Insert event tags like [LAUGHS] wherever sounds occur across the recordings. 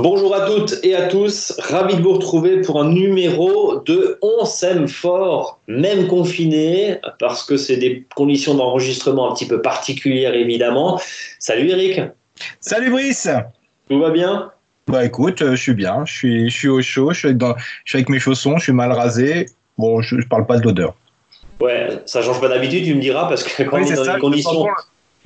Bonjour à toutes et à tous, ravi de vous retrouver pour un numéro de On s'aime fort, même confiné, parce que c'est des conditions d'enregistrement un petit peu particulières évidemment. Salut Eric. Salut Brice. Tout va bien? Bah écoute, euh, je suis bien, je suis, je suis au chaud, je suis, avec, je suis avec mes chaussons, je suis mal rasé. Bon, je, je parle pas de l'odeur. Ouais, ça change pas d'habitude, tu me diras, parce que quand Oui, on est c'est dans ça, des conditions...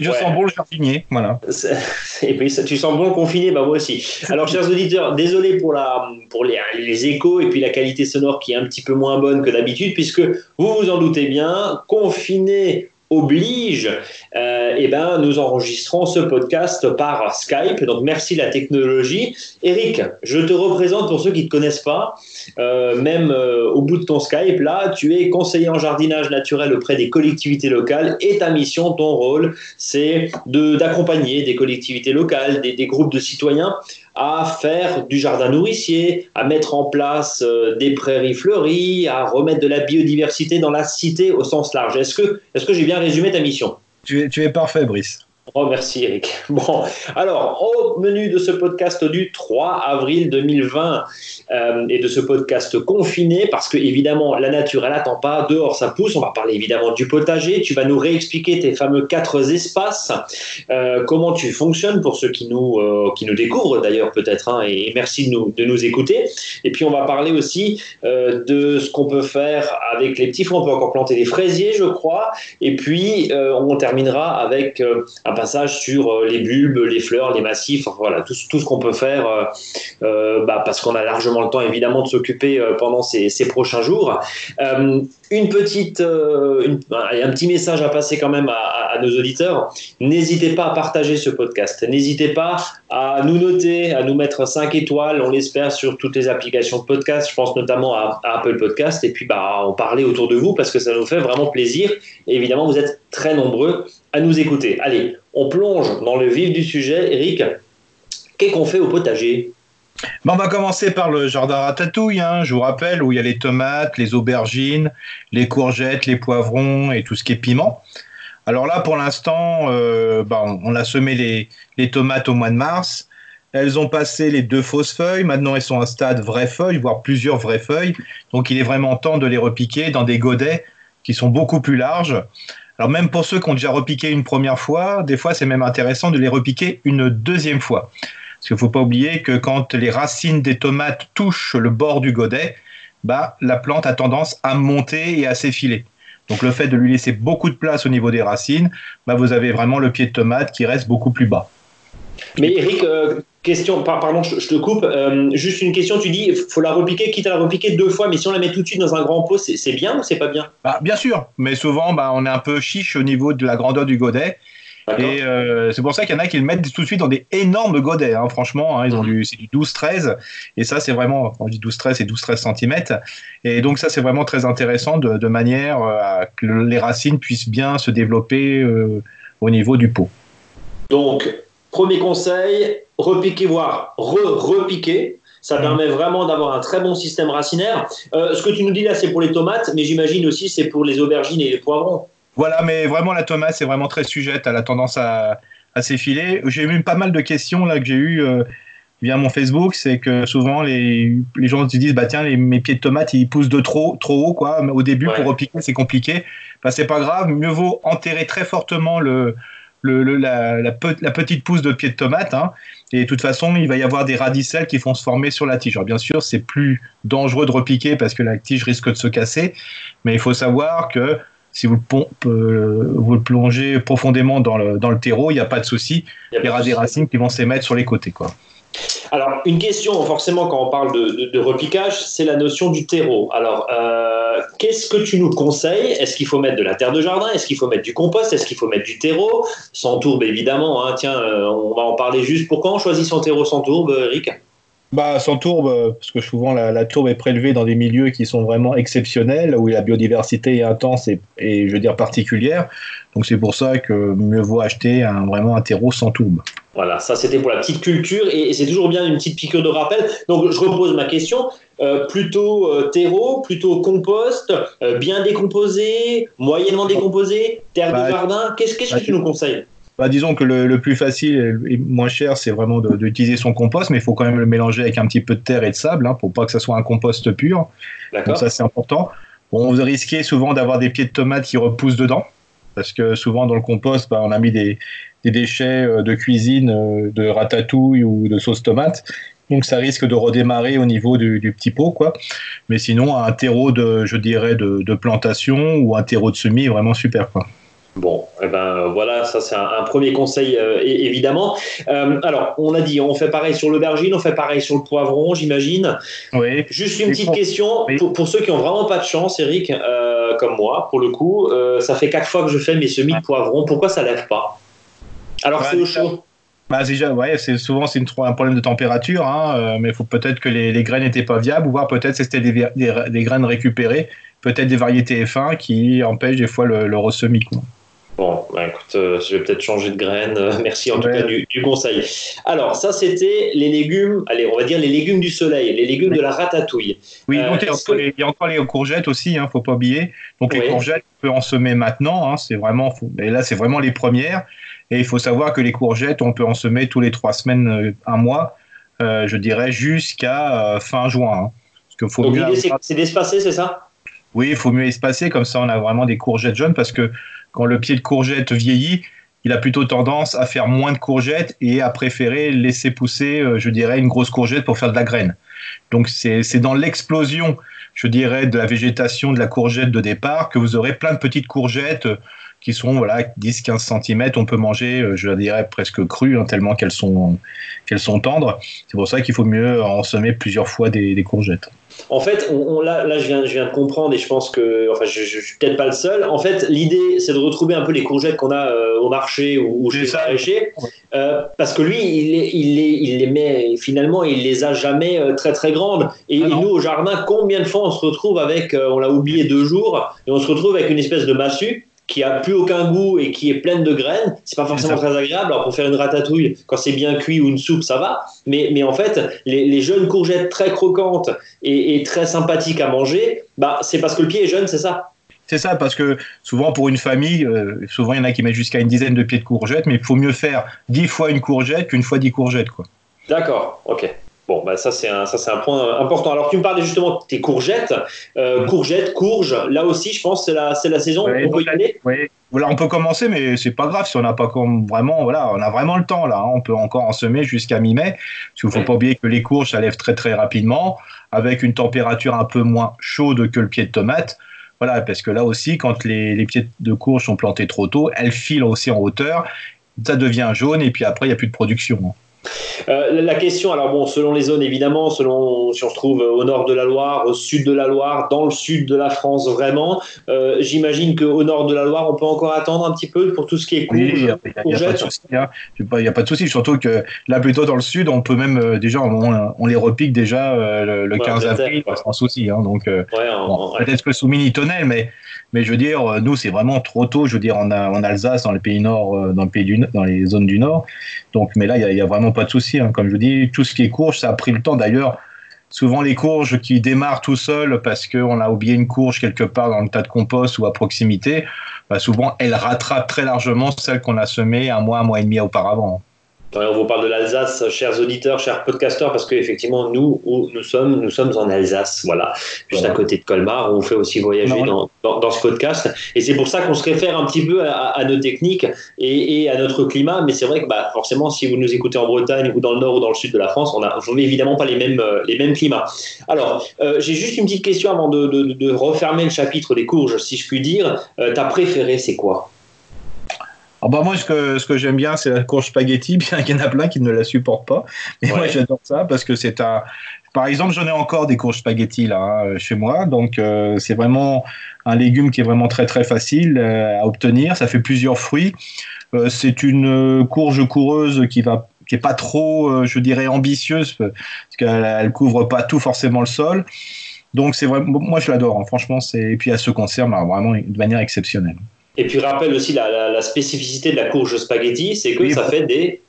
Je Ouais. sens bon le jardinier, voilà. [LAUGHS] Et puis ça, tu sens bon confiné, bah moi aussi. Alors, chers auditeurs, désolé pour, la, pour les, les échos et puis la qualité sonore qui est un petit peu moins bonne que d'habitude, puisque vous vous en doutez bien, confiné oblige, euh, eh ben, nous enregistrons ce podcast par Skype. Donc, merci la technologie. Eric, je te représente pour ceux qui ne te connaissent pas, euh, même euh, au bout de ton Skype, là, tu es conseiller en jardinage naturel auprès des collectivités locales et ta mission, ton rôle, c'est d'accompagner des collectivités locales, des, des groupes de citoyens à faire du jardin nourricier, à mettre en place euh, des prairies fleuries, à remettre de la biodiversité dans la cité au sens large. Est-ce que, est-ce que j'ai bien résumé ta mission? Tu es, tu es parfait, Brice. Oh, merci Eric. [LAUGHS] Bon, alors, au menu de ce podcast du 3 avril 2020 euh, et de ce podcast confiné, parce que évidemment, la nature, elle n'attend pas, dehors ça pousse, on va parler évidemment du potager, tu vas nous réexpliquer tes fameux quatre espaces, euh, comment tu fonctionnes pour ceux qui nous, euh, qui nous découvrent d'ailleurs peut-être, hein, et, merci de nous, de nous écouter. Et puis on va parler aussi de ce qu'on peut faire avec les petits fruits, on peut encore planter des fraisiers, je crois, et puis on terminera avec passage sur euh, les bulbes, les fleurs, les massifs, voilà, tout, ce- qu'on peut faire, euh, euh, bah, parce qu'on a largement le temps évidemment de s'occuper pendant ces prochains jours. Une petite, euh, une- un petit message à passer quand même à, nos auditeurs. N'hésitez pas à partager ce podcast. N'hésitez pas à nous noter, à nous mettre 5 étoiles, on l'espère, sur toutes les applications de podcast. Je pense notamment à, Apple Podcast. Et puis, bah, en parler autour de vous parce que ça nous fait vraiment plaisir. Évidemment, vous êtes très nombreux à nous écouter. Allez, on plonge dans le vif du sujet. Eric, qu'est-ce qu'on fait au potager? Bon, on va commencer par le jardin ratatouille, hein, je vous rappelle, où il y a les tomates, les aubergines, les courgettes, les poivrons et tout ce qui est piment. Alors là, pour l'instant, euh, bah, on a semé les, les tomates au mois de mars. Elles ont passé les deux fausses feuilles. Maintenant, elles sont à un stade vraies feuilles, voire plusieurs vraies feuilles. Donc, il est vraiment temps de les repiquer dans des godets qui sont beaucoup plus larges. Alors, même pour ceux qui ont déjà repiqué une première fois, des fois, c'est même intéressant de les repiquer une deuxième fois. Parce qu'il ne faut pas oublier que quand les racines des tomates touchent le bord du godet, bah, la plante a tendance à monter et à s'effiler. Donc le fait de lui laisser beaucoup de place au niveau des racines, bah, vous avez vraiment le pied de tomate qui reste beaucoup plus bas. Mais Eric, euh, question, par- pardon, je, je te coupe. euh, juste une question, tu dis, il faut la repiquer, quitte à la repiquer deux fois, mais si on la met tout de suite dans un grand pot, c'est c'est bien ou c'est pas bien? Bah, bien sûr, mais souvent bah, on est un peu chiche au niveau de la grandeur du godet. Et euh, c'est pour ça qu'il y en a qui le mettent tout de suite dans des énormes godets, hein, franchement. hein, ils ont du, c'est du 12-13. Et ça, c'est vraiment, quand je dis 12-13, c'est 12-13 cm. Et donc, ça, c'est vraiment très intéressant de, de manière euh, à que le- les racines puissent bien se développer euh, au niveau du pot. Donc, premier conseil, repiquer, voire re-repiquer. Ça Mhm. permet vraiment d'avoir un très bon système racinaire. Euh, ce que tu nous dis là, c'est pour les tomates, mais j'imagine aussi c'est pour les aubergines et les poivrons. Voilà, mais vraiment, la tomate, c'est vraiment très sujette. Elle a tendance à, à s'effiler. J'ai eu pas mal de questions là que j'ai eues euh, via mon Facebook. C'est que souvent, les, les gens se disent bah, tiens, les- mes pieds de tomate, ils poussent de trop, trop haut. Quoi. Mais Au début, Ouais. pour repiquer, c'est compliqué. Bah, c'est pas grave. Mieux vaut enterrer très fortement le, le, le- la, la, pe- la petite pousse de pied de tomate. hein. Et de toute façon, il va y avoir des radicelles qui vont se former sur la tige. Alors, bien sûr, c'est plus dangereux de repiquer parce que la tige risque de se casser. Mais il faut savoir que si vous le, euh, vous le plongez profondément dans le, dans le terreau, il n'y a pas de souci. Il y aura de des racines qui vont s'émettre sur les côtés. Quoi. Alors, une question, forcément, quand on parle de, de- de repiquage, c'est la notion du terreau. Alors, euh, qu'est-ce que tu nous conseilles? Est-ce qu'il faut mettre de la terre de jardin? Est-ce qu'il faut mettre du compost? Est-ce qu'il faut mettre du terreau? Sans tourbe, évidemment. hein. Tiens, euh, on va en parler juste. Pourquoi on choisit son terreau sans tourbe, Eric Bah, sans tourbe, euh, parce que souvent la, la tourbe est prélevée dans des milieux qui sont vraiment exceptionnels, où la biodiversité est intense et, et je veux dire particulière. Donc c'est pour ça que mieux vaut acheter un, vraiment un terreau sans tourbe. Voilà, ça c'était pour la petite culture et, et c'est toujours bien une petite piqûre de rappel. Donc je repose ma question. Euh, plutôt euh, terreau, plutôt compost, euh, bien décomposé, moyennement décomposé, terre Bah, de jardin. Qu'est-ce qu'est-ce bah, que tu nous conseilles? Bah, disons que le, plus facile et moins cher, c'est vraiment d'utiliser son compost, mais il faut quand même le mélanger avec un petit peu de terre et de sable hein, pour pas que ça soit un compost pur. Donc ça, c'est important. Bon, vous risquez souvent d'avoir des pieds de tomates qui repoussent dedans, parce que souvent dans le compost, bah, on a mis des, déchets euh, de cuisine, euh, de ratatouille ou de sauce tomate. Donc ça risque de redémarrer au niveau du, petit pot, quoi. Mais sinon, un terreau de, je dirais, de, de plantation ou un terreau de semis est vraiment super, quoi. Bon, eh ben voilà, ça c'est un, premier conseil euh, évidemment. Euh, alors, on a dit, on fait pareil sur l'aubergine, on fait pareil sur le poivron, j'imagine. Oui. Juste une petite question pour, ceux qui ont vraiment pas de chance, Eric, euh, comme moi, pour le coup, ça fait quatre fois que je fais mes semis de poivron. Pourquoi ça lève pas? Alors c'est au chaud. Bah déjà, ouais, c'est souvent c'est un problème de température, hein, mais il faut peut-être que les, graines n'étaient pas viables, ou voir peut-être c'était des, des, graines récupérées, peut-être des variétés F1 qui empêchent des fois le, le ressemis. Bon, bah, écoute, euh, je vais peut-être changer de graine. [LAUGHS] merci en tout cas du, conseil. Alors, ça, c'était les légumes, allez, on va dire les légumes du soleil, les légumes de la ratatouille. Oui, euh, donc, il, y a encore les courgettes aussi, il hein, ne faut pas oublier. Donc, les courgettes, on peut en semer maintenant. Hein, c'est vraiment, et là, c'est vraiment les premières. Et il faut savoir que les courgettes, on peut en semer tous les trois semaines, euh, un mois, je dirais, jusqu'à fin juin. Hein. Parce faut donc, l'idée, c'est d'espacer, c'est ça? Oui, il faut mieux espacer, comme ça, on a vraiment des courgettes jeunes, parce que quand le pied de courgette vieillit, il a plutôt tendance à faire moins de courgettes et à préférer laisser pousser, euh, je dirais, une grosse courgette pour faire de la graine. Donc c'est dans l'explosion, je dirais, de la végétation de la courgette de départ que vous aurez plein de petites courgettes euh, qui sont voilà 10-15 cm. On peut manger, euh, je dirais, presque crues, hein, tellement qu'elles sont, qu'elles sont tendres. C'est pour ça qu'il faut mieux en semer plusieurs fois des courgettes. En fait, on, là, là je, viens, je viens de comprendre et je pense que, enfin, je, je, suis peut-être pas le seul. En fait, l'idée, c'est de retrouver un peu les courgettes qu'on a euh, au marché ou, chez le euh, parce que lui, il les, il, les, il les met, finalement, il les a jamais euh, très très grandes. Et, ah nous, au jardin, combien de fois on se retrouve avec, on l'a oublié deux jours, et on se retrouve avec une espèce de massue qui a plus aucun goût et qui est pleine de graines, c'est pas forcément très agréable. Alors pour faire une ratatouille, quand c'est bien cuit ou une soupe, ça va. Mais, mais en fait, les, jeunes courgettes très croquantes et, très sympathiques à manger, bah c'est parce que le pied est jeune, c'est ça. C'est ça, parce que souvent pour une famille, euh, souvent il y en a qui mettent jusqu'à une dizaine de pieds de courgettes, mais il faut mieux faire dix fois une courgette qu'une fois dix courgettes, quoi. D'accord, ok. Bon, bah ça c'est un, ça c'est un point important. Alors tu me parlais justement de tes courgettes, euh, courgettes, courges. Là aussi, je pense c'est la, c'est la saison. on peut y aller. Oui. Voilà, on peut commencer, mais c'est pas grave si on n'a pas comme vraiment, voilà, on a vraiment le temps là. Hein. On peut encore en semer jusqu'à mi-mai. Parce qu'il faut pas oublier que les courges ça lève très très rapidement, avec une température un peu moins chaude que le pied de tomate. Voilà, parce que là aussi, quand les, les pieds de courge sont plantés trop tôt, elles filent aussi en hauteur, ça devient jaune et puis après il n'y a plus de production. Hein. Euh, la question, alors bon, selon les zones évidemment, selon si on se trouve au nord de la Loire, au sud de la Loire, dans le sud de la France vraiment, euh, j'imagine qu'au nord de la Loire, on peut encore attendre un petit peu pour tout ce qui est courge. il n'y a, pas de souci. Hein. A pas de souci, surtout que là plutôt dans le sud, on peut même euh, déjà, on, les repique déjà le, 15 avril sans souci. Hein, donc peut-être que sous mini tonnel, mais mais je veux dire, euh, nous, c'est vraiment trop tôt. Je veux dire, en, en Alsace, dans les pays nord, euh, dans, le pays du, dans les zones du nord. Donc, mais là, il n'y a, vraiment pas de souci. Hein. Comme je vous dis, tout ce qui est courge, ça a pris le temps. D'ailleurs, souvent les courges qui démarrent tout seuls parce qu'on a oublié une courge quelque part dans le tas de compost ou à proximité, bah souvent elles rattrapent très largement celles qu'on a semées un mois, un mois et demi auparavant on vous parle de l'Alsace, chers auditeurs, chers podcasteurs, parce qu'effectivement, nous, où nous sommes, nous sommes en Alsace, voilà, juste à côté de Colmar, on fait aussi voyager dans, dans, ce podcast. Et c'est pour ça qu'on se réfère un petit peu à, nos techniques et, à notre climat. Mais c'est vrai que bah, forcément, si vous nous écoutez en Bretagne ou dans le nord ou dans le sud de la France, on n'a évidemment pas les mêmes, euh, les mêmes climats. Alors, euh, j'ai juste une petite question avant de, de, refermer le chapitre des courges, si je puis dire. Euh, ta préférée, c'est quoi? Ah bah moi, ce que, ce que j'aime bien, c'est la courge spaghetti, [LAUGHS] bien qu'il y en a plein qui ne la supportent pas. Mais moi, j'adore ça parce que c'est un. Par exemple, j'en ai encore des courges spaghetti là hein, chez moi, donc euh, c'est vraiment un légume qui est vraiment très très facile euh, à obtenir. Ça fait plusieurs fruits. Euh, c'est une courge coureuse qui va qui est pas trop, je dirais, ambitieuse parce qu'elle elle couvre pas tout forcément le sol. Donc c'est vraiment, moi je l'adore. Hein. franchement, c'est et puis elle se conserve hein, vraiment de manière exceptionnelle. Et puis rappelle aussi la, spécificité de la courge spaghetti, c'est que ça fait des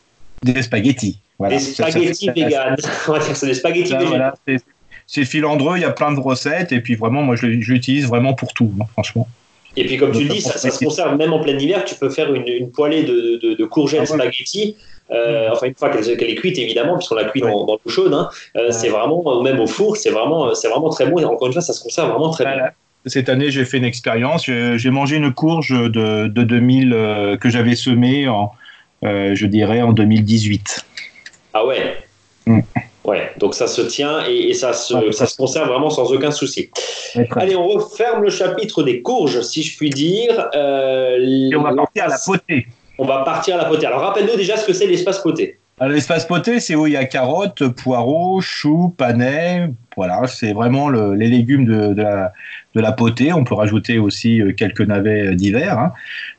des spaghettis. Des spaghettis véganes. [LAUGHS] c'est des spaghettis voilà, c'est filandreux, il y a plein de recettes et puis vraiment moi je, l'utilise vraiment pour tout, hein, franchement. Et puis, comme tu le dis, ça, se conserve même en plein hiver. Tu peux faire une, poêlée de, de, courgettes ah, spaghetti. Euh, enfin, une fois qu'elle est cuite, évidemment, puisqu'on la cuit dans, l'eau chaude. Hein. Euh, c'est vraiment, même au four, c'est vraiment, c'est vraiment très bon. Et encore une fois, ça se conserve vraiment très bien. Cette année, j'ai fait une expérience. J'ai mangé une courge de, de 2000 euh, que j'avais semée, en, je dirais, en 2018. Ah ouais? Mm. Ouais, donc ça se tient et, ça, se, ça se conserve vraiment sans aucun souci. Allez, on referme le chapitre des courges, si je puis dire. Euh, et on va partir à la potée. On va partir à la potée. Alors rappelle-nous déjà ce que c'est l'espace poté. L'espace poté, c'est où il y a carottes, poireaux, choux, panais. Voilà, c'est vraiment les légumes de, la, potée. On peut rajouter aussi euh, quelques navets euh, d'hiver. Hein.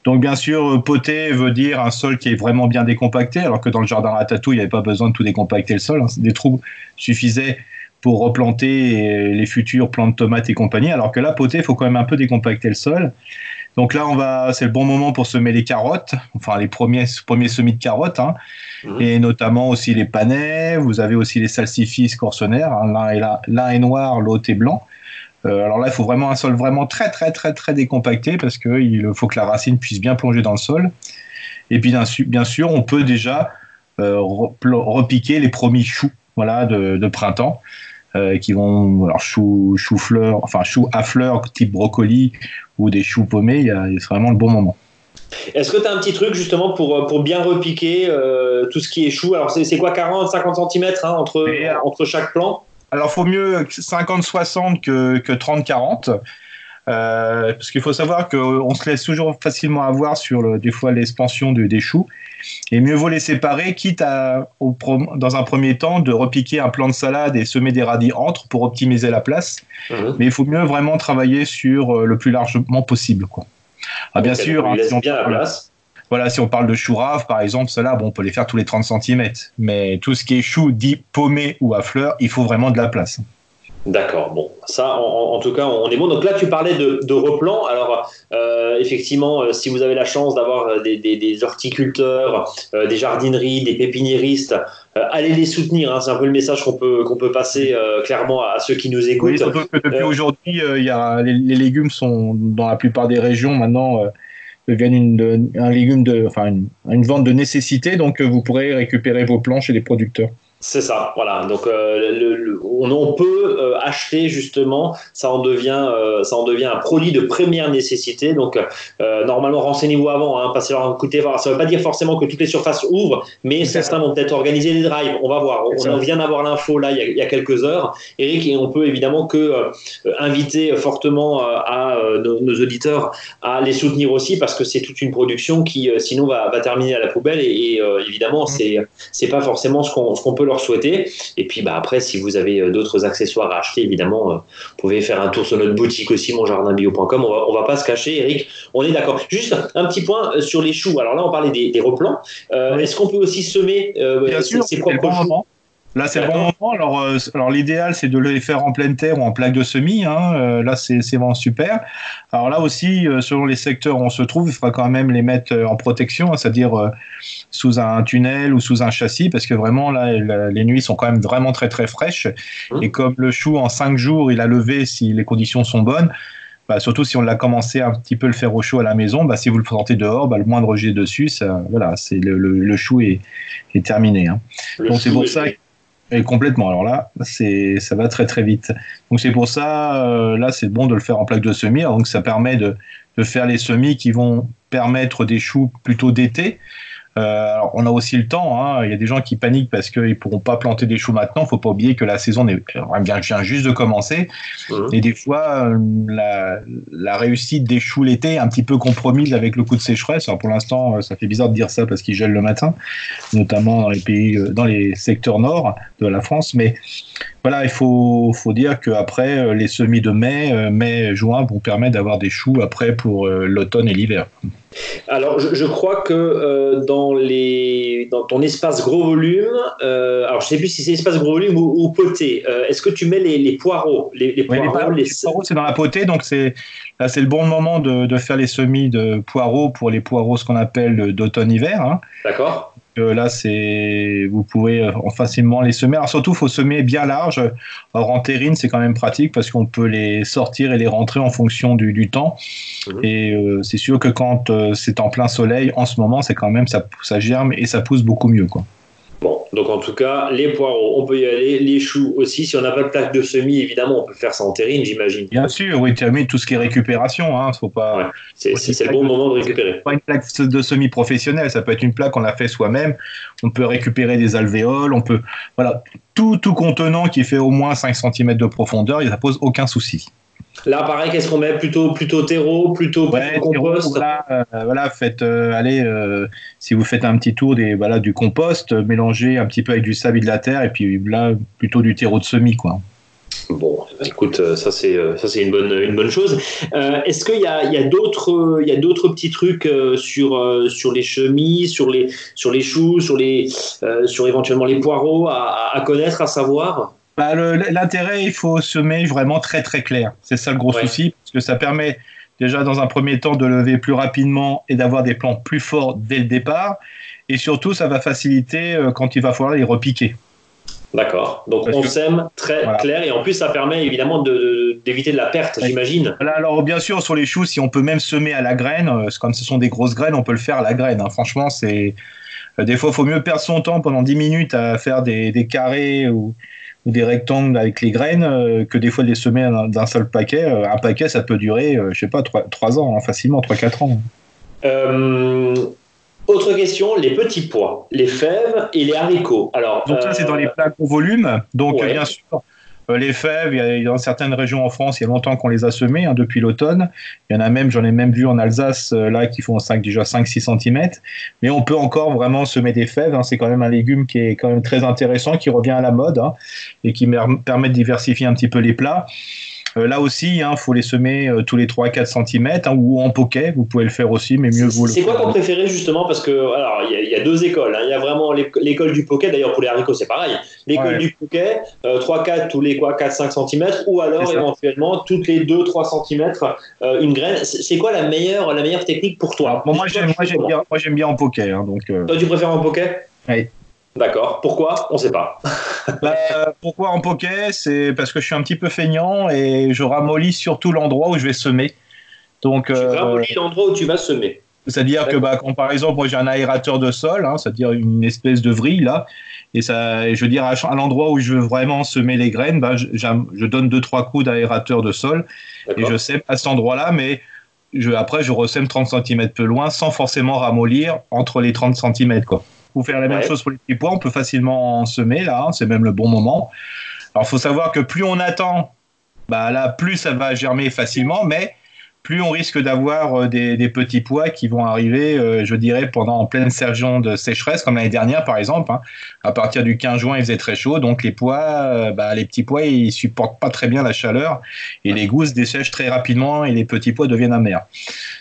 Donc bien sûr, poté veut dire un sol qui est vraiment bien décompacté, alors que dans le jardin ratatouille, il n'y avait pas besoin de tout décompacter le sol. Hein. Des trous suffisaient pour replanter les futures plantes tomates et compagnie, alors que là, poté, il faut quand même un peu décompacter le sol. Donc là, on va, c'est le bon moment pour semer les carottes, enfin les premiers, premiers semis de carottes, hein. mhm. et notamment aussi les panais. Vous avez aussi les salsifis corsenaires. Hein. L'un est l'un est noir, l'autre est blanc. Euh, alors là, il faut vraiment un sol vraiment très très très très décompacté parce qu'il faut que la racine puisse bien plonger dans le sol. Et puis bien sûr, on peut déjà euh, repiquer les premiers choux, voilà, de, printemps. Euh, qui vont alors chou chou fleurs enfin choux à fleurs type brocoli ou des choux paumés, c'est vraiment le bon moment. Est-ce que tu as un petit truc justement pour, euh, pour bien repiquer euh, tout ce qui est chou? Alors c'est quoi 40, 50 cm entre, entre chaque plant? Alors faut mieux 50-60 que, que 30-40. Euh, parce qu'il faut savoir qu'on se laisse toujours facilement avoir sur le, des fois l'expansion de, des choux. Et mieux vaut les séparer, quitte à, au, dans un premier temps, de repiquer un plant de salade et semer des radis entre pour optimiser la place. Mhm. Mais il faut mieux vraiment travailler sur euh, le plus largement possible. Quoi. Ah, bien sûr, hein, si on bien la place. Voilà, si on parle de choux raves, par exemple, cela, bon, on peut les faire tous les 30 cm. Mais tout ce qui est chou dit paumé ou à fleurs, il faut vraiment de la place. D'accord, bon, ça en, tout cas on est bon. Donc là tu parlais de, de replan. Alors euh, effectivement, euh, si vous avez la chance d'avoir euh, des, horticulteurs, des jardineries, des pépiniéristes, allez les soutenir. Hein. C'est un peu le message qu'on peut, qu'on peut passer clairement à ceux qui nous écoutent. Oui, surtout que depuis aujourd'hui, il y a, les, légumes sont dans la plupart des régions maintenant deviennent une, un légume de, enfin une, une vente de nécessité. Donc vous pourrez récupérer vos plants chez les producteurs. C'est ça, voilà. Donc euh, on, peut euh, acheter justement, ça en devient, euh, ça en devient un produit de première nécessité. Donc normalement renseignez-vous avant, hein, passez leur coup de Ça ne veut pas dire forcément que toutes les surfaces ouvrent, mais certains vont peut-être organiser des drives. On va voir. On, vient d'avoir l'info là il y, a, quelques heures, Eric, et on peut évidemment que inviter fortement à nos, auditeurs à les soutenir aussi parce que c'est toute une production qui sinon va, terminer à la poubelle et, évidemment mm. c'est c'est pas forcément ce qu'on peut leur souhaiter. Et puis bah, après, si vous avez euh, d'autres accessoires à acheter, évidemment, euh, vous pouvez faire un tour sur notre boutique aussi, monjardinbio.com. On va, on va pas se cacher, Eric, on est d'accord. Juste un petit point euh, sur les choux. Alors là, on parlait des, replants. Est-ce qu'on peut aussi semer Bien sûr, ses propres choux? Là, c'est le bon moment. Alors, euh, alors l'idéal, c'est de les faire en pleine terre ou en plaque de semis. Hein. Euh, là, c'est vraiment super. Alors là aussi, euh, selon les secteurs où on se trouve, il faudra quand même les mettre en protection, hein, c'est-à-dire sous un tunnel ou sous un châssis, parce que vraiment, là, les nuits sont quand même vraiment très, très fraîches. Mmh. Et comme le chou, en cinq jours, il a levé si les conditions sont bonnes, bah, surtout si on l'a commencé un petit peu le faire au chaud à la maison, bah, si vous le sortez dehors, bah, le moindre jet dessus, ça, voilà, c'est le, le, chou est, est terminé. Hein. Donc c'est pour ça. Et complètement. Alors là, c'est, ça va très très vite. Donc c'est pour ça, euh, là, c'est bon de le faire en plaque de semis. donc ça permet de, de faire les semis qui vont permettre des choux plutôt d'été. Euh, alors, on a aussi le temps. Hein. Il y a des gens qui paniquent parce qu'ils ne pourront pas planter des choux maintenant. Faut pas oublier que la saison vient juste de commencer. Mmh. Et des fois, euh, la, la, réussite des choux l'été est un petit peu compromise avec le coup de sécheresse. Alors, pour l'instant, euh, ça fait bizarre de dire ça parce qu'il gèle le matin, notamment dans les pays, dans les secteurs nord de la France. Mais voilà, il faut, faut dire qu'après, les semis de mai, mai, juin vont permettre d'avoir des choux après pour l'automne et l'hiver. Alors, je, crois que euh, dans, les, dans ton espace gros volume, euh, alors je ne sais plus si c'est espace gros volume ou, poté, euh, est-ce que tu mets les, poireaux Les, poireaux, les c'est dans la potée, donc c'est là c'est le bon moment de, faire les semis de poireaux pour les poireaux, ce qu'on appelle d'automne-hiver. Hein. D'accord. Là, c'est vous pouvez facilement les semer. Alors surtout, il faut semer bien large. Alors en terrine, c'est quand même pratique parce qu'on peut les sortir et les rentrer en fonction du, du temps. Mhm. Et c'est sûr que quand c'est en plein soleil, en ce moment, c'est quand même ça, ça germe et ça pousse beaucoup mieux, quoi. Donc en tout cas, les poireaux, on peut y aller, les choux aussi. Si on n'a pas de plaque de semis, évidemment, on peut faire ça en terrine, j'imagine. Bien sûr, oui, tu as mis tout ce qui est récupération. Hein, faut pas. c'est le bon moment de récupérer. Pas une plaque de semis professionnelle, ça peut être une plaque qu'on a fait soi-même. On peut récupérer des alvéoles, on peut. Voilà, tout, tout contenant qui fait au moins 5 cm de profondeur, ça pose aucun souci. Là, pareil, qu'est-ce qu'on met? Plutôt, plutôt terreau, plutôt, compost? voilà, euh, voilà, faites, euh, allez, euh, si vous faites un petit tour des, voilà, du compost, mélangez un petit peu avec du sable et de la terre, et puis là, plutôt du terreau de semis, quoi. Bon, eh ben, écoute, ça c'est ça c'est une bonne une bonne chose. Est-ce qu'il y a, y a d'autres il y a d'autres petits trucs sur sur les chemis, sur les sur les choux, sur les sur éventuellement les poireaux à, à connaître, à savoir? Bah, L'intérêt, il faut semer vraiment très très clair. C'est ça le gros souci, parce que ça permet déjà dans un premier temps de lever plus rapidement et d'avoir des plants plus forts dès le départ. Et surtout, ça va faciliter euh, quand il va falloir les repiquer. D'accord. Donc on sème très clair et en plus ça permet évidemment d'éviter de, la perte, j'imagine. alors bien sûr sur les choux, si on peut même semer à la graine, euh, comme ce sont des grosses graines, on peut le faire à la graine. Hein. Franchement, c'est euh, des fois il faut mieux perdre son temps pendant 10 minutes à faire des, des carrés ou ou des rectangles avec les graines euh, que des fois les semer d'un seul paquet. Euh, un paquet, ça peut durer, euh, je sais pas, 3, ans, hein, facilement, 3-4 ans. autre question, les petits pois, les fèves et les haricots. Alors, donc ça, c'est dans les plats au volume. Donc bien sûr, les fèves, il y a, dans certaines régions en France, il y a longtemps qu'on les a semées, hein, depuis l'automne. Il y en a même, j'en ai même vu en Alsace, euh, là, qui font 5, déjà 5-6 cm. Mais on peut encore vraiment semer des fèves. Hein. C'est quand même un légume qui est quand même très intéressant, qui revient à la mode hein, et qui permet de diversifier un petit peu les plats. Euh, là aussi, il hein, faut les semer euh, tous les 3-4 cm hein, ou en poquet. Vous pouvez le faire aussi, mais mieux vous le C'est quoi ton préféré justement? Parce que alors il y, a deux écoles. Hein. Il y a vraiment l'école du poquet. D'ailleurs, pour les haricots, c'est pareil. L'école du poquet, 3-4 euh, tous les quoi 4-5 cm, ou alors éventuellement toutes les 2-3 cm une graine. C'est quoi la meilleure, la meilleure technique pour toi? Moi, j'aime bien, bien, en poquet. donc, Toi, tu préfères en poquet Oui. D'accord. Pourquoi? On ne sait pas. [LAUGHS] Bah, pourquoi en poké C'est parce que je suis un petit peu feignant et je ramollis surtout l'endroit où je vais semer. Donc, tu euh, ramollis l'endroit où tu vas semer. C'est-à-dire que, bah, quand, par exemple, moi j'ai un aérateur de sol, hein, c'est-à-dire une espèce de vrille là, et ça, je veux dire à, l'endroit où je veux vraiment semer les graines, bah, je, je, donne deux trois coups d'aérateur de sol et je sème à cet endroit-là, mais je, après je ressème 30 cm plus loin sans forcément ramollir entre les 30 cm quoi. Pour faire la même chose pour les petits pois, on peut facilement en semer là, hein, c'est même le bon moment. Alors il faut savoir que plus on attend, bah là plus ça va germer facilement, mais plus on risque d'avoir euh, des, petits pois qui vont arriver, euh, je dirais, pendant en pleine saison de sécheresse, comme l'année dernière par exemple. Hein. À partir du 15 juin, il faisait très chaud, donc les pois, euh, bah, les petits pois, ils supportent pas très bien la chaleur et les gousses dessèchent très rapidement et les petits pois deviennent amers.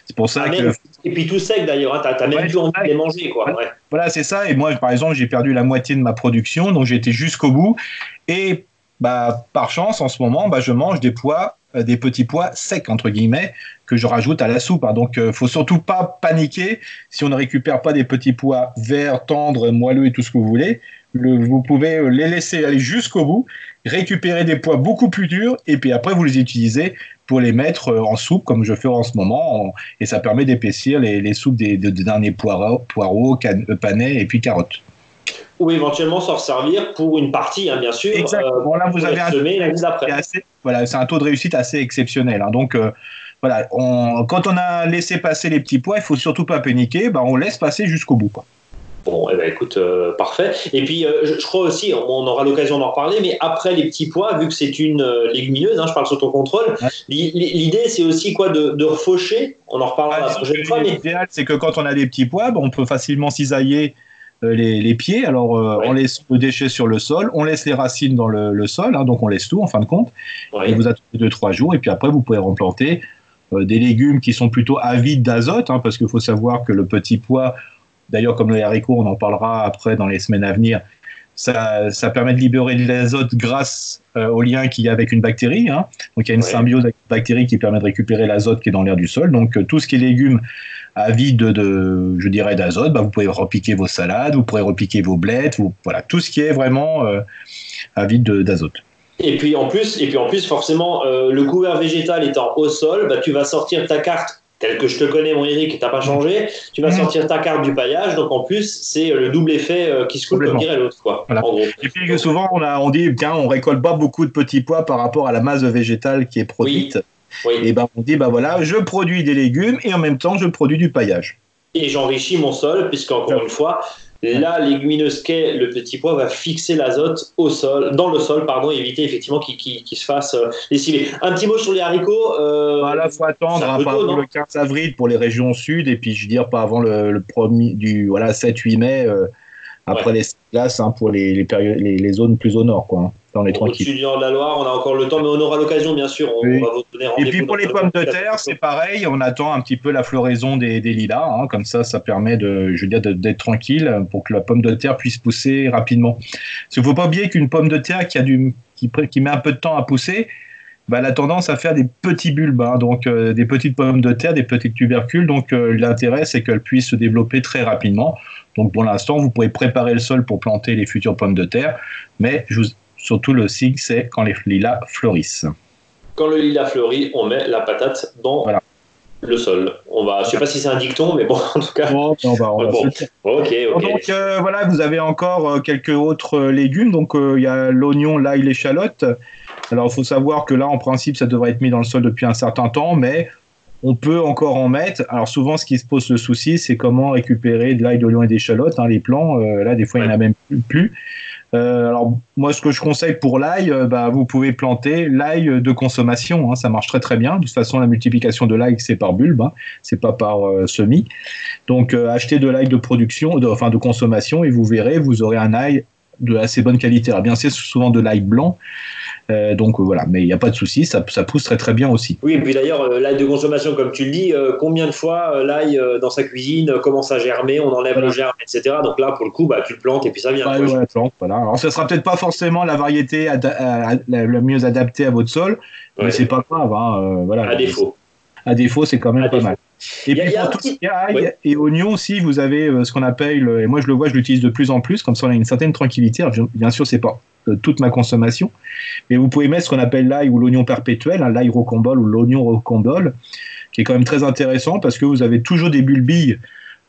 C'est pour ça ah, que. Et puis tout sec d'ailleurs, hein, tu as, même plus envie de les manger. Quoi. Voilà, c'est ça. Et moi, par exemple, j'ai perdu la moitié de ma production, donc été jusqu'au bout. Et bah, par chance, en ce moment, bah, je mange des pois, euh, des petits pois secs, entre guillemets, que je rajoute à la soupe. Hein. Donc, euh, faut surtout pas paniquer si on ne récupère pas des petits pois verts, tendres, moelleux et tout ce que vous voulez. vous pouvez euh, les laisser aller jusqu'au bout, récupérer des pois beaucoup plus durs, et puis après, vous les utilisez pour les mettre en soupe, comme je fais en ce moment, et ça permet d'épaissir les, soupes des, derniers poireaux, poireaux panais et puis carottes ou éventuellement s'en servir pour une partie, hein, bien sûr. Exactement. Euh, là, vous avez un, voilà, c'est un taux de réussite assez exceptionnel. Hein. Donc, euh, voilà, quand on a laissé passer les petits pois, il faut surtout pas paniquer. Bah, on laisse passer jusqu'au bout. Bon, eh ben, écoute, euh, parfait. Et puis, je, crois aussi, on aura l'occasion d'en reparler, mais après les petits pois, vu que c'est une légumineuse, hein, je parle sous ton contrôle, l'idée c'est aussi quoi de, de refaucher? On en reparlera la prochaine fois. L'idéal, c'est que quand on a des petits pois, bah, on peut facilement cisailler euh, les, pieds. Alors, euh, on laisse le déchet sur le sol, on laisse les racines dans le, sol, hein, donc on laisse tout en fin de compte. Et vous attendez 2-3 jours, et puis après, vous pouvez replanter euh, des légumes qui sont plutôt avides d'azote, hein, parce qu'il faut savoir que le petit pois, d'ailleurs, comme les haricots, on en parlera après dans les semaines à venir, ça, ça, permet de libérer de l'azote grâce au lien qu'il y a avec une bactérie. Hein. Donc il y a une symbiose avec une bactérie qui permet de récupérer l'azote qui est dans l'air du sol. Donc tout ce qui est légumes à vide de, je dirais, d'azote, bah, vous pouvez repiquer vos salades, vous pourrez repiquer vos blettes, vous, voilà, tout ce qui est vraiment à vide d'azote. Et puis en plus, et puis en plus forcément, le couvert végétal étant au sol, bah, tu vas sortir ta carte tel que je te connais, mon Eric, tu n'as pas changé, tu vas mhm. sortir ta carte du paillage. Donc en plus, c'est le double effet euh, qui se coule comme dirait l'autre. Quoi, Et puis souvent, on, a, on dit, tiens, on récolte pas beaucoup de petits pois par rapport à la masse végétale qui est produite. Et ben on dit, bah voilà, je produis des légumes et en même temps, je produis du paillage. Et j'enrichis mon sol, puisqu'encore une fois, la légumineuse qu'est le petit pois va fixer l'azote au sol, dans le sol, pardon, et éviter effectivement qu'il se fasse euh, lessiver. Un petit mot sur les haricots. Euh, voilà, faut attendre hein, le 15 avril pour les régions sud, et puis je veux dire pas avant le, premier du voilà 7-8 mai. Euh, après les glaces hein, pour les, les, les, zones plus au nord, quoi. Hein dans les de la Loire, on a encore le temps, mais on aura l'occasion, bien sûr. On, va vous donner Et puis pour les pommes de terre, c'est pareil, on attend un petit peu la floraison des, lilas, hein, comme ça, ça permet de, je veux dire, d'être tranquille pour que la pomme de terre puisse pousser rapidement. Il ne faut pas oublier qu'une pomme de terre qui, a du, qui, qui, met un peu de temps à pousser, bah, elle a tendance à faire des petits bulbes, hein, donc euh, des petites pommes de terre, des petits tubercules. Donc euh, l'intérêt, c'est qu'elle puisse se développer très rapidement. Donc pour l'instant, vous pouvez préparer le sol pour planter les futures pommes de terre, mais je vous, Surtout le signe, c'est quand les lilas fleurissent. Quand le lilas fleurit, on met la patate dans le sol. On va, je sais pas si c'est un dicton, mais bon, [LAUGHS] en tout cas. on va, Ok, ok. Donc euh, voilà, vous avez encore quelques autres légumes. Donc il y a l'oignon, l'ail, l'échalote. Alors il faut savoir que là, en principe, ça devrait être mis dans le sol depuis un certain temps, mais on peut encore en mettre. Alors souvent, ce qui se pose le souci, c'est comment récupérer de l'ail, de l'oignon et d'échalote. Hein, les plants, là, des fois, il n'y en a même plus. Euh, alors moi, ce que je conseille pour l'ail, euh, bah, vous pouvez planter l'ail de consommation. Hein, ça marche très très bien. De toute façon, la multiplication de l'ail, c'est par bulbe, hein, c'est pas par euh, semis. Donc, achetez de l'ail de production, de, enfin de consommation, et vous verrez, vous aurez un ail de assez bonne qualité. Alors bien, c'est souvent de l'ail blanc. Euh, donc voilà, mais il n'y a pas de souci, ça, pousse très très bien aussi. Oui, et puis d'ailleurs, euh, l'ail de consommation, comme tu le dis, euh, combien de fois l'ail dans sa cuisine commence à germer, on enlève le germe, etc. Donc là, pour le coup, bah, tu le plantes et puis ça vient. voilà. Alors, ce sera peut-être pas forcément la variété la, mieux adaptée à votre sol, mais c'est pas grave. Hein, voilà. À défaut. À défaut, c'est quand même pas mal. Et puis pour tout ce qui est ail et oignon aussi, vous avez ce qu'on appelle, et moi je le vois, je l'utilise de plus en plus, comme ça on a une certaine tranquillité. bien sûr, c'est pas toute ma consommation. Mais vous pouvez mettre ce qu'on appelle l'ail ou l'oignon perpétuel, hein, l'ail rocombole ou l'oignon rocombole, qui est quand même très intéressant parce que vous avez toujours des bulbilles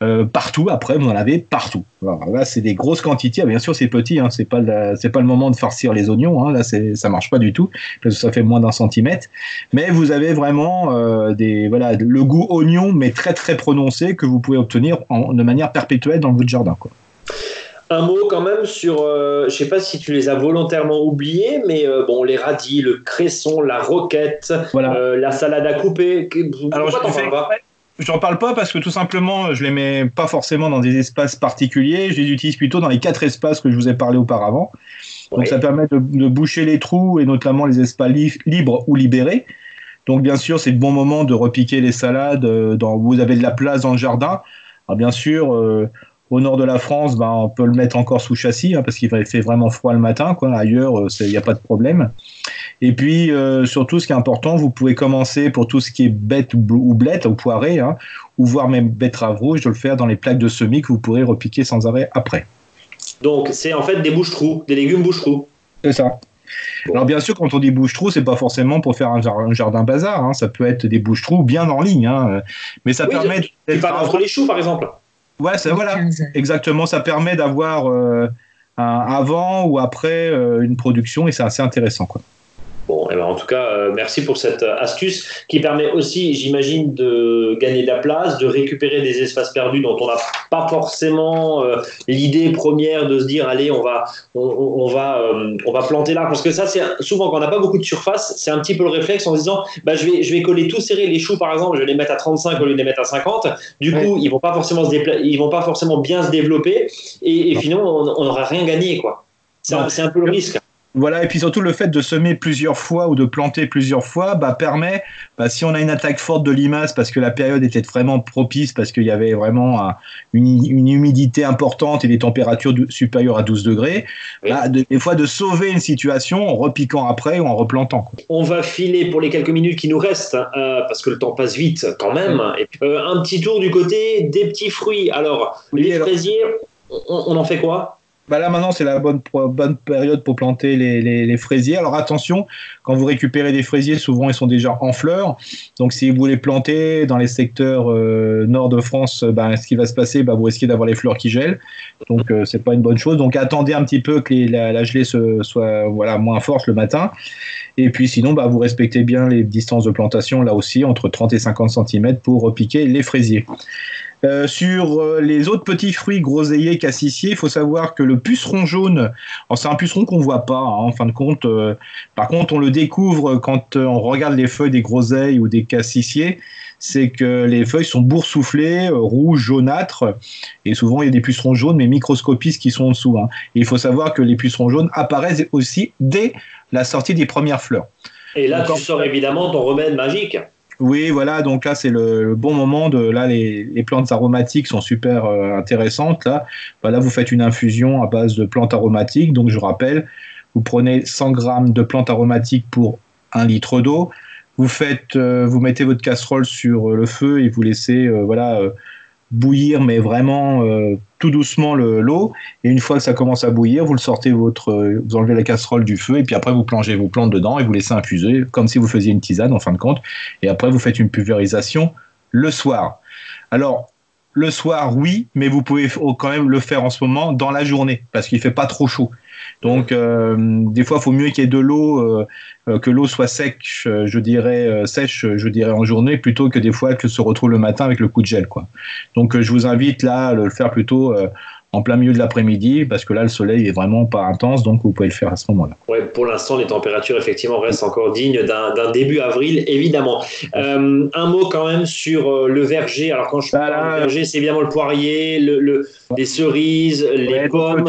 euh, partout. Après, vous en avez partout. là, c'est des grosses quantités. Ah, bien sûr, c'est petit. Hein, c'est pas c'est pas le moment de farcir les oignons. Hein, là, ça marche pas du tout parce que ça fait moins d'un centimètre. Mais vous avez vraiment euh, des voilà le goût oignon, mais très très prononcé que vous pouvez obtenir de manière perpétuelle dans votre jardin. Quoi. Un mot quand même sur, euh, je ne sais pas si tu les as volontairement oubliés, mais euh, bon, les radis, le cresson, la roquette, euh, la salade à couper. Alors, je pas? J'en parle pas parce que tout simplement, je les mets pas forcément dans des espaces particuliers. Je les utilise plutôt dans les quatre espaces que je vous ai parlé auparavant. Donc ça permet de, boucher les trous et notamment les espaces libres ou libérés. Donc bien sûr, c'est le bon moment de repiquer les salades. Dans, vous avez de la place dans le jardin. Alors bien sûr, au nord de la France, ben, on peut le mettre encore sous châssis hein, parce qu'il fait vraiment froid le matin. Quoi. Ailleurs, il euh, n'y a pas de problème. Et puis, euh, surtout, ce qui est important, vous pouvez commencer pour tout ce qui est bête ou blette ou poirée, hein, ou voire même betterave rouge, de le faire dans les plaques de semis que vous pourrez repiquer sans arrêt après. Donc, c'est en fait des bouches-trous, des légumes bouche-trous. C'est ça. Alors bien sûr, quand on dit bouche-trou, c'est pas forcément pour faire un jardin, bazar. Hein. Ça peut être des bouches-trous bien en ligne. Mais ça permet. Tu parles entre les choux, par exemple. Ouais, ça, voilà, exactement. Ça permet d'avoir euh, un avant ou après euh, une production et c'est assez intéressant. Quoi. Bon, eh ben, en tout cas, euh, merci pour cette euh, astuce qui permet aussi, j'imagine, de gagner de la place, de récupérer des espaces perdus dont on n'a pas forcément euh, l'idée première de se dire allez, on va, on, va, on va planter là. Parce que ça, c'est souvent quand on n'a pas beaucoup de surface, c'est un petit peu le réflexe en se disant bah, je, vais, je vais coller tout serré les choux, par exemple, je vais les mettre à 35 au lieu de les mettre à 50. Du coup, ils vont pas forcément se ils vont pas forcément bien se développer et, finalement, on n'aura rien gagné. quoi. C'est un, un peu le risque. Voilà, et puis surtout le fait de semer plusieurs fois ou de planter plusieurs fois bah, permet, bah, si on a une attaque forte de limaces parce que la période était vraiment propice, parce qu'il y avait vraiment une, humidité importante et des températures supérieures à 12 degrés, bah, des fois de sauver une situation en repiquant après ou en replantant. On va filer pour les quelques minutes qui nous restent, hein, euh, parce que le temps passe vite quand même. Et euh, un petit tour du côté des petits fruits. Alors, les fraisiers, on en fait quoi? Bah là maintenant c'est la bonne, bonne période pour planter les, les, fraisiers. Alors attention, quand vous récupérez des fraisiers, souvent ils sont déjà en fleurs. Donc si vous les plantez dans les secteurs euh, nord de France, bah, ce qui va se passer, bah, vous risquez d'avoir les fleurs qui gèlent. Donc euh, c'est pas une bonne chose. Donc attendez un petit peu que la, gelée soit voilà, moins forte le matin. Et puis sinon, bah, vous respectez bien les distances de plantation là aussi entre 30 et 50 cm pour repiquer les fraisiers. Euh, sur euh, les autres petits fruits groseilliers cassissiers, il faut savoir que le puceron jaune, c'est un puceron qu'on voit pas hein, en fin de compte. Euh, par contre, on le découvre quand on regarde les feuilles des groseilles ou des cassissiers. C'est que les feuilles sont boursouflées, rouges, jaunâtres, et souvent il y a des pucerons jaunes, mais microscopistes qui sont en dessous. Hein. il faut savoir que les pucerons jaunes apparaissent aussi dès la sortie des premières fleurs. Et là, tu sors évidemment ton remède magique. Oui, voilà, donc là c'est le, bon moment de là les, plantes aromatiques sont super euh, intéressantes là. Là vous faites une infusion à base de plantes aromatiques, donc je rappelle, vous prenez 100 grammes de plantes aromatiques pour un litre d'eau. Vous faites, euh, vous mettez votre casserole sur le feu et vous laissez euh, voilà bouillir, mais vraiment euh, tout doucement l'eau. Et une fois que ça commence à bouillir, vous le sortez votre, euh, vous enlevez la casserole du feu et puis après vous plongez vos plantes dedans et vous laissez infuser comme si vous faisiez une tisane en fin de compte. Et après vous faites une pulvérisation le soir. Alors le soir, oui, mais vous pouvez quand même le faire en ce moment dans la journée parce qu'il fait pas trop chaud. Donc, euh, des fois, il faut mieux qu'il y ait de l'eau, euh, euh, que l'eau soit sèche, je dirais, sèche, je dirais, en journée, plutôt que des fois que se retrouve le matin avec le coup de gel. Quoi. Donc, je vous invite là à le faire plutôt en plein milieu de l'après-midi, parce que là, le soleil est vraiment pas intense, donc vous pouvez le faire à ce moment-là. Ouais, pour l'instant, les températures, effectivement, restent encore dignes d'un début avril, évidemment. Euh, un mot quand même sur euh, le verger. Alors, quand je parle de verger, c'est évidemment le poirier, le, les cerises, les pommes.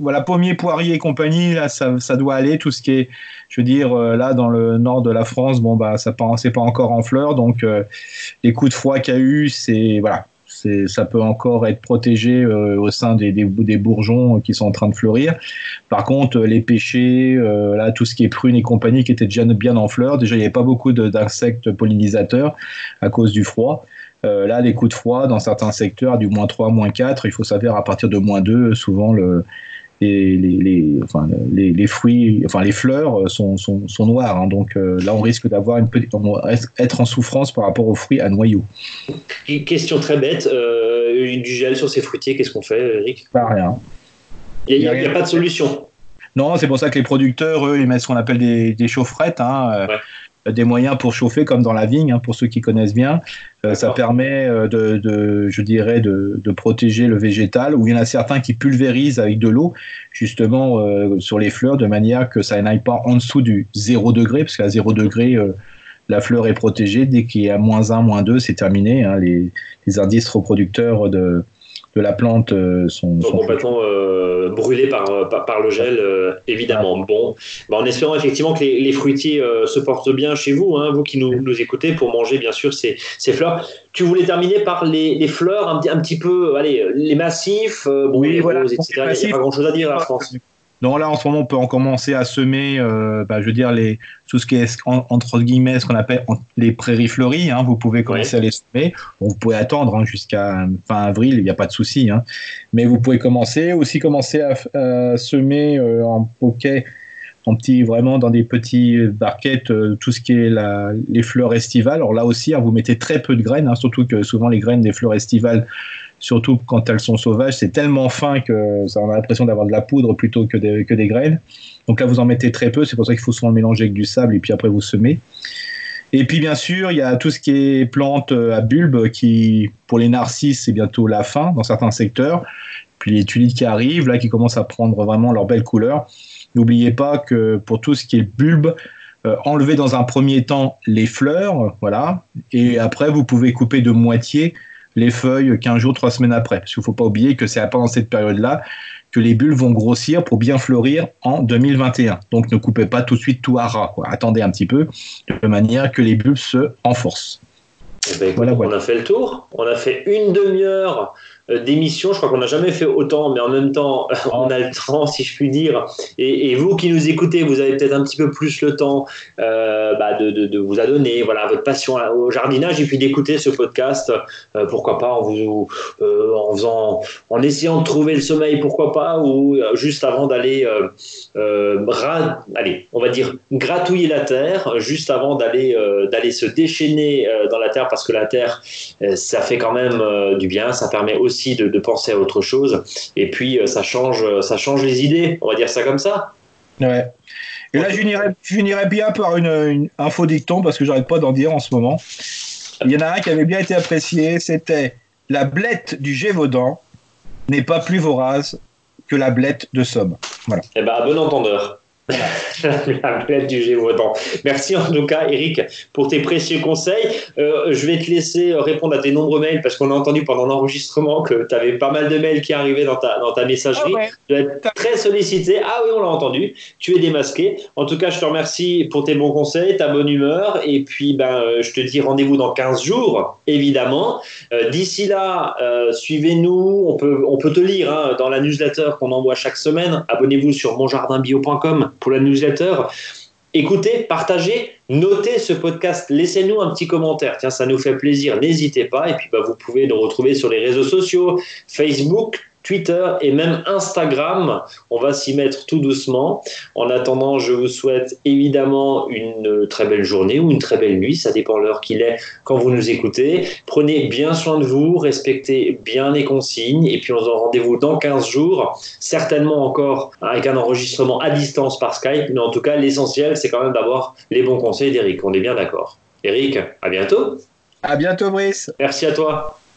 voilà, pommier, poirier et compagnie, là, ça, ça, doit aller. Tout ce qui est, je veux dire, euh, là, dans le nord de la France, bon, bah, ça c'est pas encore en fleurs, donc les coups de froid qu'il y a eu, c'est, voilà, ça peut encore être protégé euh, au sein des, des, bourgeons qui sont en train de fleurir. Par contre, euh, les pêchers, euh, là, tout ce qui est prunes et compagnie qui étaient déjà bien en fleurs, déjà il n'y avait pas beaucoup d'insectes pollinisateurs à cause du froid. là, les coups de froid dans certains secteurs, du moins 3, moins 4, il faut savoir à partir de moins 2, souvent le, les, les, enfin, les, les, fruits, enfin les fleurs sont, sont, sont noires. Hein. donc euh, là, on risque d'avoir une petite, être en souffrance par rapport aux fruits à noyaux. Question très bête, euh, du gel sur ces fruitiers, qu'est-ce qu'on fait, Eric? Pas rien. Il n'y a, pas de solution. Non, c'est pour ça que les producteurs, eux, ils mettent ce qu'on appelle des, des chaufferettes. Hein, euh, des moyens pour chauffer comme dans la vigne, hein, pour ceux qui connaissent bien. Euh, ça permet euh, de, je dirais, de, protéger le végétal. Ou il y en a certains qui pulvérisent avec de l'eau, justement euh, sur les fleurs, de manière que ça n'aille pas en dessous du 0 degré, parce qu'à 0 degré, la fleur est protégée. Dès qu'il y a moins 1, moins 2, c'est terminé. Hein. les, les, indices reproducteurs de, de la plante euh, sont, complètement euh, brûlés par, par, le gel, euh, évidemment. Bon, bah, en espérant effectivement que les, fruitiers se portent bien chez vous, hein, vous qui nous, nous, écoutez, pour manger bien sûr ces, ces, fleurs. Tu voulais terminer par les, les fleurs, un, un, petit peu, allez, les massifs, oui, voilà, etc. Il n'y a pas grand chose à dire, je pense. Donc là, en ce moment, on peut en commencer à semer, euh, bah, je veux dire, les, tout ce qui est entre guillemets ce qu'on appelle les prairies fleuries. Hein, vous pouvez commencer à les semer. vous pouvez attendre hein, jusqu'à fin avril, il n'y a pas de souci. Hein. Mais vous pouvez commencer aussi commencer à, semer euh, en poquet, en vraiment dans des petits barquettes, euh, tout ce qui est les fleurs estivales. Alors là aussi, hein, vous mettez très peu de graines, hein, surtout que souvent les graines des fleurs estivales surtout quand elles sont sauvages, c'est tellement fin que ça on a l'impression d'avoir de la poudre plutôt que des, graines. Donc là, vous en mettez très peu, c'est pour ça qu'il faut souvent mélanger avec du sable et puis après vous semez. Et puis bien sûr, il y a tout ce qui est plantes euh, à bulbes qui, pour les narcisses, c'est bientôt la fin dans certains secteurs. Puis les tulipes qui arrivent, là, qui commencent à prendre vraiment leur belle couleur. N'oubliez pas que pour tout ce qui est bulbe, euh, enlevez dans un premier temps les fleurs, voilà, et après vous pouvez couper de moitié les feuilles 15 jours, 3 semaines après. Parce qu'il ne faut pas oublier que c'est pendant cette période-là que les bulles vont grossir pour bien fleurir en 2021. Donc ne coupez pas tout de suite tout à ras. Attendez un petit peu de manière que les bulles se renforcent. Eh ben, voilà, On a fait le tour. On a fait une demi-heure d'émissions. Je crois qu'on n'a jamais fait autant, mais en même temps, [LAUGHS] on a le temps, si je puis dire. Et, vous qui nous écoutez, vous avez peut-être un petit peu plus le temps euh, bah, de, de, vous adonner voilà, votre passion au jardinage et puis d'écouter ce podcast. Euh, pourquoi pas en, vous, en, en essayant de trouver le sommeil, pourquoi pas, ou juste avant d'aller, allez, on va dire, gratouiller la terre, juste avant d'aller d'aller se déchaîner dans la terre, parce que la terre, ça fait quand même du bien, ça permet aussi de, penser à autre chose. Et puis, euh, ça change, ça change les idées, on va dire ça comme ça. Ouais. Et là, je finirais, bien par une, info dicton, parce que j'arrête pas d'en dire en ce moment. Il y en a un qui avait bien été apprécié, c'était la blette du Gévaudan n'est pas plus vorace que la blette de Somme. Voilà. Eh ben, à bon entendeur. La du Gévaudan. Merci en tout cas, Eric, pour tes précieux conseils. Euh, je vais te laisser répondre à tes nombreux mails parce qu'on a entendu pendant l'enregistrement que tu avais pas mal de mails qui arrivaient dans ta, dans ta messagerie. Ah tu es très sollicité. Ah oui, on l'a entendu. Tu es démasqué. En tout cas, je te remercie pour tes bons conseils, ta bonne humeur. Et puis, ben, euh, je te dis rendez-vous dans 15 jours, évidemment. Euh, d'ici là, suivez-nous. On peut, on peut te lire hein, dans la newsletter qu'on envoie chaque semaine. Abonnez-vous sur monjardinbio.com pour la newsletter. Écoutez, partagez, notez ce podcast, laissez-nous un petit commentaire. Tiens, ça nous fait plaisir, n'hésitez pas. Et puis, bah, vous pouvez nous retrouver sur les réseaux sociaux, Facebook, Twitter et même Instagram. On va s'y mettre tout doucement. En attendant, je vous souhaite évidemment une très belle journée ou une très belle nuit, ça dépend l'heure qu'il est quand vous nous écoutez. Prenez bien soin de vous, respectez bien les consignes et puis on se donne rendez-vous dans 15 jours, certainement encore avec un enregistrement à distance par Skype, mais en tout cas l'essentiel c'est quand même d'avoir les bons conseils d'Eric, on est bien d'accord. Eric, à bientôt. À bientôt Brice. Merci à toi.